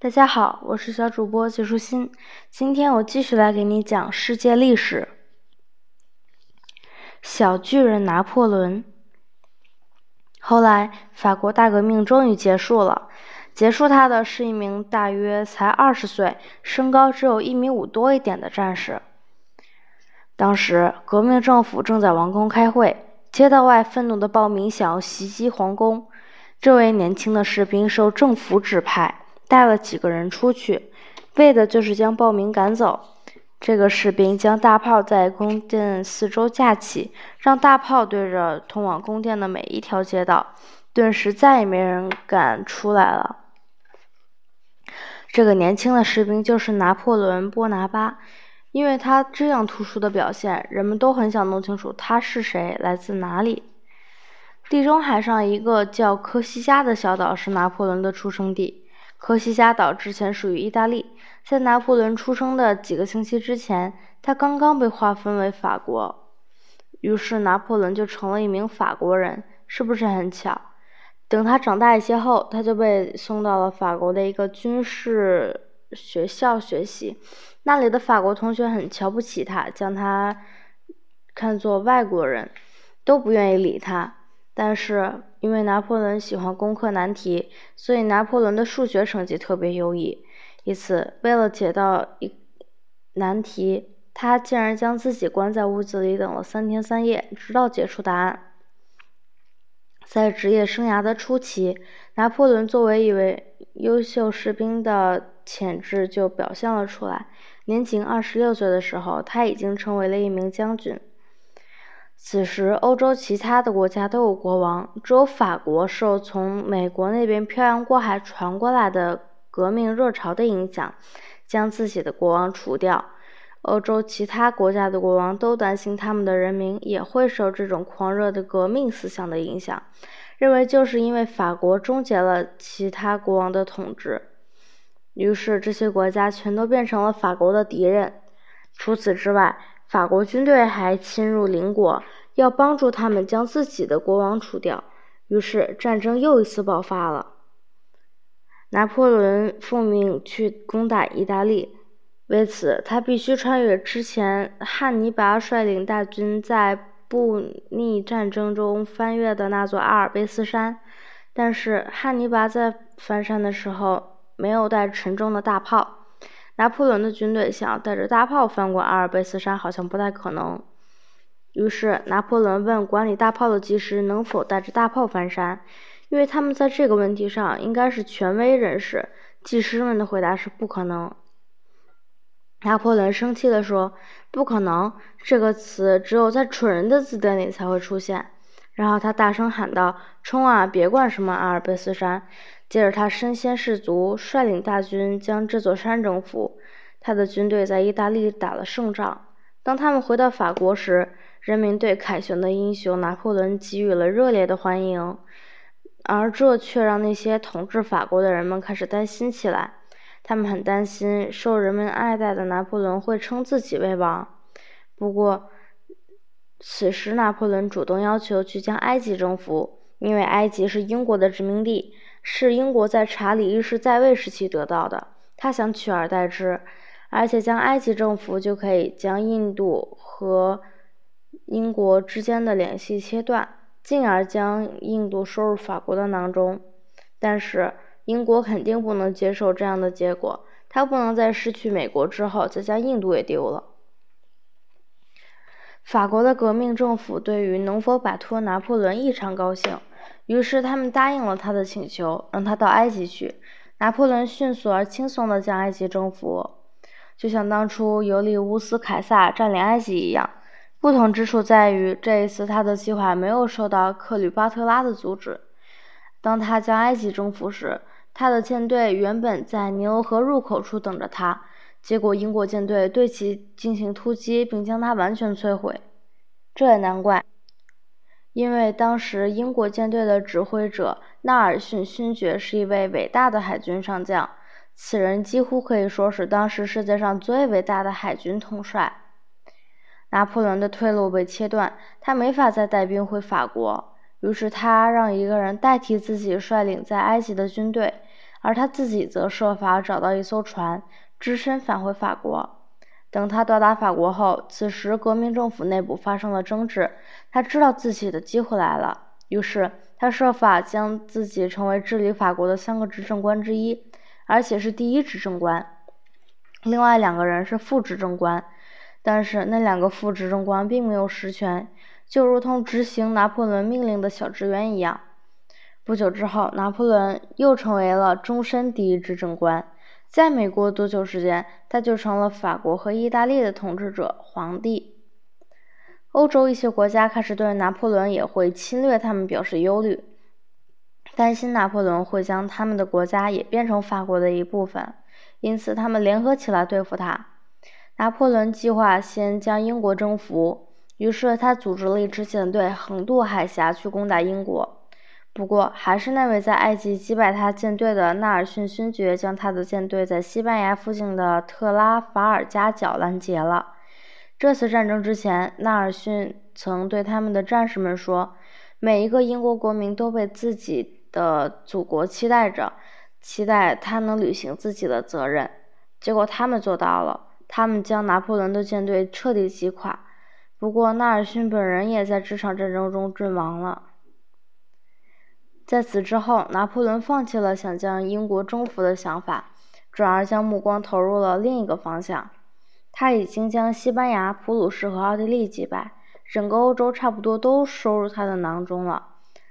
大家好，我是小主播季舒心。今天我继续来给你讲世界历史。小巨人拿破仑。后来，法国大革命终于结束了。结束他的是一名大约才二十岁、身高只有一米五多一点的战士。当时，革命政府正在王宫开会，街道外愤怒的暴民想要袭击皇宫。这位年轻的士兵受政府指派，带了几个人出去，为的就是将暴民赶走。这个士兵将大炮在宫殿四周架起，让大炮对着通往宫殿的每一条街道，顿时再也没人敢出来了。这个年轻的士兵就是拿破仑·波拿巴。因为他这样突出的表现，人们都很想弄清楚他是谁，来自哪里。地中海上一个叫科西嘉的小岛是拿破仑的出生地。科西嘉岛之前属于意大利，在拿破仑出生的几个星期之前，他刚刚被划分为法国，于是拿破仑就成了一名法国人，是不是很巧？等他长大一些后，他就被送到了法国的一个军事学校学习。那里的法国同学很瞧不起他，将他看作外国人，都不愿意理他。但是因为拿破仑喜欢攻克难题，所以拿破仑的数学成绩特别优异。一次，为了解到一难题，他竟然将自己关在屋子里等了三天三夜，直到解出答案。在职业生涯的初期，拿破仑作为一位优秀士兵的潜质就表现了出来。年仅二十六岁的时候，他已经成为了一名将军。此时，欧洲其他的国家都有国王，只有法国受从美国那边漂洋过海传过来的革命热潮的影响，将自己的国王除掉。欧洲其他国家的国王都担心他们的人民也会受这种狂热的革命思想的影响，认为就是因为法国终结了其他国王的统治。于是，这些国家全都变成了法国的敌人。除此之外，法国军队还侵入邻国，要帮助他们将自己的国王除掉。于是，战争又一次爆发了。拿破仑奉命去攻打意大利，为此他必须穿越之前汉尼拔率领大军在布匿战争中翻越的那座阿尔卑斯山。但是，汉尼拔在翻山的时候。没有带沉重的大炮，拿破仑的军队想要带着大炮翻过阿尔卑斯山，好像不太可能。于是，拿破仑问管理大炮的技师能否带着大炮翻山，因为他们在这个问题上应该是权威人士。技师们的回答是不可能。拿破仑生气地说：“不可能，这个词只有在蠢人的字典里才会出现。”然后他大声喊道：“冲啊！别管什么阿尔卑斯山！”接着，他身先士卒，率领大军将这座山征服。他的军队在意大利打了胜仗。当他们回到法国时，人民对凯旋的英雄拿破仑给予了热烈的欢迎，而这却让那些统治法国的人们开始担心起来。他们很担心受人们爱戴的拿破仑会称自己为王。不过，此时拿破仑主动要求去将埃及征服，因为埃及是英国的殖民地。是英国在查理一世在位时期得到的，他想取而代之，而且将埃及政府就可以将印度和英国之间的联系切断，进而将印度收入法国的囊中。但是英国肯定不能接受这样的结果，他不能在失去美国之后再将印度也丢了。法国的革命政府对于能否摆脱拿破仑异常高兴。于是他们答应了他的请求，让他到埃及去。拿破仑迅速而轻松地将埃及征服，就像当初尤利乌斯·凯撒占领埃及一样。不同之处在于，这一次他的计划没有受到克吕巴特拉的阻止。当他将埃及征服时，他的舰队原本在尼罗河入口处等着他，结果英国舰队对其进行突击，并将他完全摧毁。这也难怪。因为当时英国舰队的指挥者纳尔逊勋爵是一位伟大的海军上将，此人几乎可以说是当时世界上最伟大的海军统帅。拿破仑的退路被切断，他没法再带兵回法国，于是他让一个人代替自己率领在埃及的军队，而他自己则设法找到一艘船，只身返回法国。等他到达法国后，此时革命政府内部发生了争执，他知道自己的机会来了，于是他设法将自己成为治理法国的三个执政官之一，而且是第一执政官。另外两个人是副执政官，但是那两个副执政官并没有实权，就如同执行拿破仑命令的小职员一样。不久之后，拿破仑又成为了终身第一执政官。在没过多久时间，他就成了法国和意大利的统治者、皇帝。欧洲一些国家开始对拿破仑也会侵略他们表示忧虑，担心拿破仑会将他们的国家也变成法国的一部分，因此他们联合起来对付他。拿破仑计划先将英国征服，于是他组织了一支舰队横渡海峡去攻打英国。不过，还是那位在埃及击败他舰队的纳尔逊勋爵，将他的舰队在西班牙附近的特拉法尔加角拦截了。这次战争之前，纳尔逊曾对他们的战士们说：“每一个英国国民都被自己的祖国期待着，期待他能履行自己的责任。”结果他们做到了，他们将拿破仑的舰队彻底击垮。不过，纳尔逊本人也在这场战争中阵亡了。在此之后，拿破仑放弃了想将英国征服的想法，转而将目光投入了另一个方向。他已经将西班牙、普鲁士和奥地利击败，整个欧洲差不多都收入他的囊中了。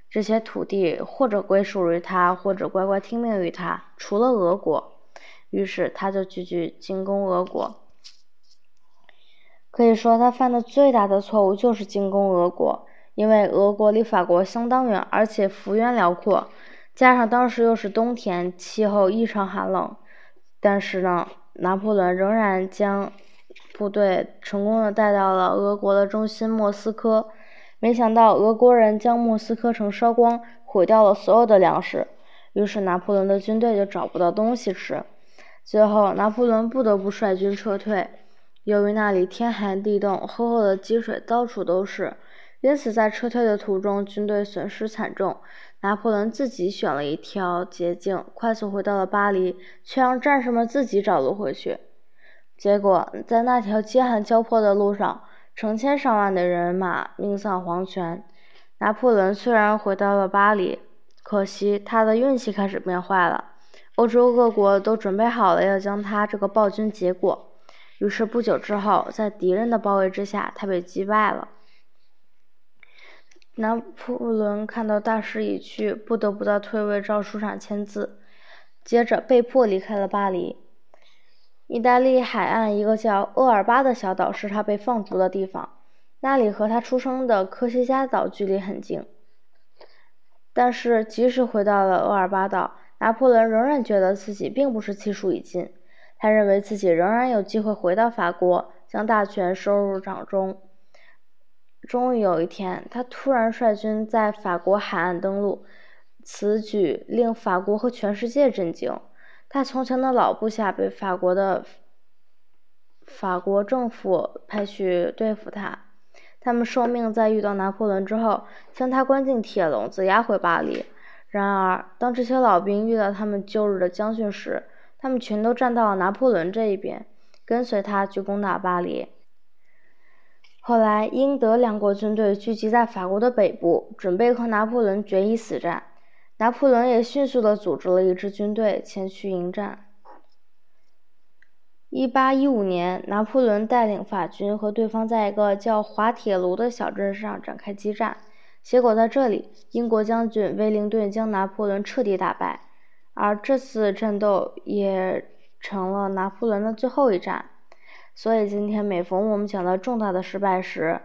这些土地或者归属于他，或者乖乖听命于他，除了俄国。于是他就继续进攻俄国。可以说，他犯的最大的错误就是进攻俄国。因为俄国离法国相当远，而且幅员辽阔，加上当时又是冬天，气候异常寒冷。但是呢，拿破仑仍然将部队成功的带到了俄国的中心莫斯科。没想到俄国人将莫斯科城烧光，毁掉了所有的粮食，于是拿破仑的军队就找不到东西吃。最后，拿破仑不得不率军撤退。由于那里天寒地冻，厚厚的积水到处都是。因此，在撤退的途中，军队损失惨重。拿破仑自己选了一条捷径，快速回到了巴黎，却让战士们自己找路回去。结果，在那条饥寒交迫的路上，成千上万的人马命丧黄泉。拿破仑虽然回到了巴黎，可惜他的运气开始变坏了。欧洲各国都准备好了要将他这个暴君结果。于是，不久之后，在敌人的包围之下，他被击败了。拿破仑看到大势已去，不得不在退位诏书上签字，接着被迫离开了巴黎。意大利海岸一个叫厄尔巴的小岛是他被放逐的地方，那里和他出生的科西嘉岛距离很近。但是，即使回到了厄尔巴岛，拿破仑仍然觉得自己并不是气数已尽，他认为自己仍然有机会回到法国，将大权收入掌中。终于有一天，他突然率军在法国海岸登陆，此举令法国和全世界震惊。他从前的老部下被法国的法国政府派去对付他，他们受命在遇到拿破仑之后，将他关进铁笼子，押回巴黎。然而，当这些老兵遇到他们旧日的将军时，他们全都站到了拿破仑这一边，跟随他去攻打巴黎。后来，英德两国军队聚集在法国的北部，准备和拿破仑决一死战。拿破仑也迅速地组织了一支军队前去迎战。1815年，拿破仑带领法军和对方在一个叫滑铁卢的小镇上展开激战，结果在这里，英国将军威灵顿将拿破仑彻底打败，而这次战斗也成了拿破仑的最后一战。所以今天每逢我们讲到重大的失败时，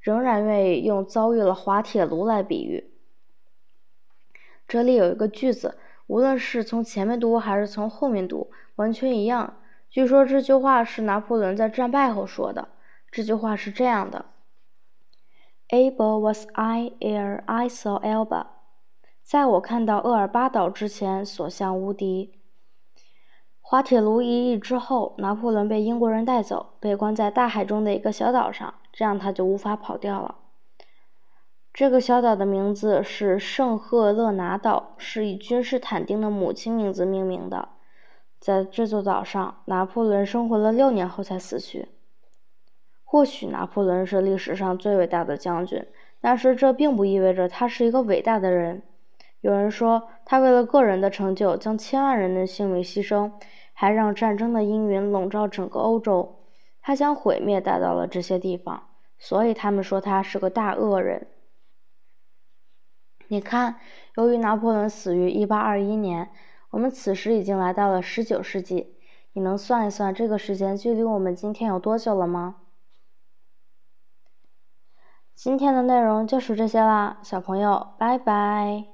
仍然愿意用遭遇了滑铁卢来比喻。这里有一个句子，无论是从前面读还是从后面读，完全一样。据说这句话是拿破仑在战败后说的。这句话是这样的：“Able was I ere I saw Elba。”在我看到厄尔巴岛之前，所向无敌。滑铁卢一役之后，拿破仑被英国人带走，被关在大海中的一个小岛上，这样他就无法跑掉了。这个小岛的名字是圣赫勒拿岛，是以君士坦丁的母亲名字命名的。在这座岛上，拿破仑生活了六年后才死去。或许拿破仑是历史上最伟大的将军，但是这并不意味着他是一个伟大的人。有人说，他为了个人的成就将千万人的性命牺牲，还让战争的阴云笼罩整个欧洲。他将毁灭带到了这些地方，所以他们说他是个大恶人。你看，由于拿破仑死于1821年，我们此时已经来到了19世纪。你能算一算这个时间距离我们今天有多久了吗？今天的内容就是这些啦，小朋友，拜拜。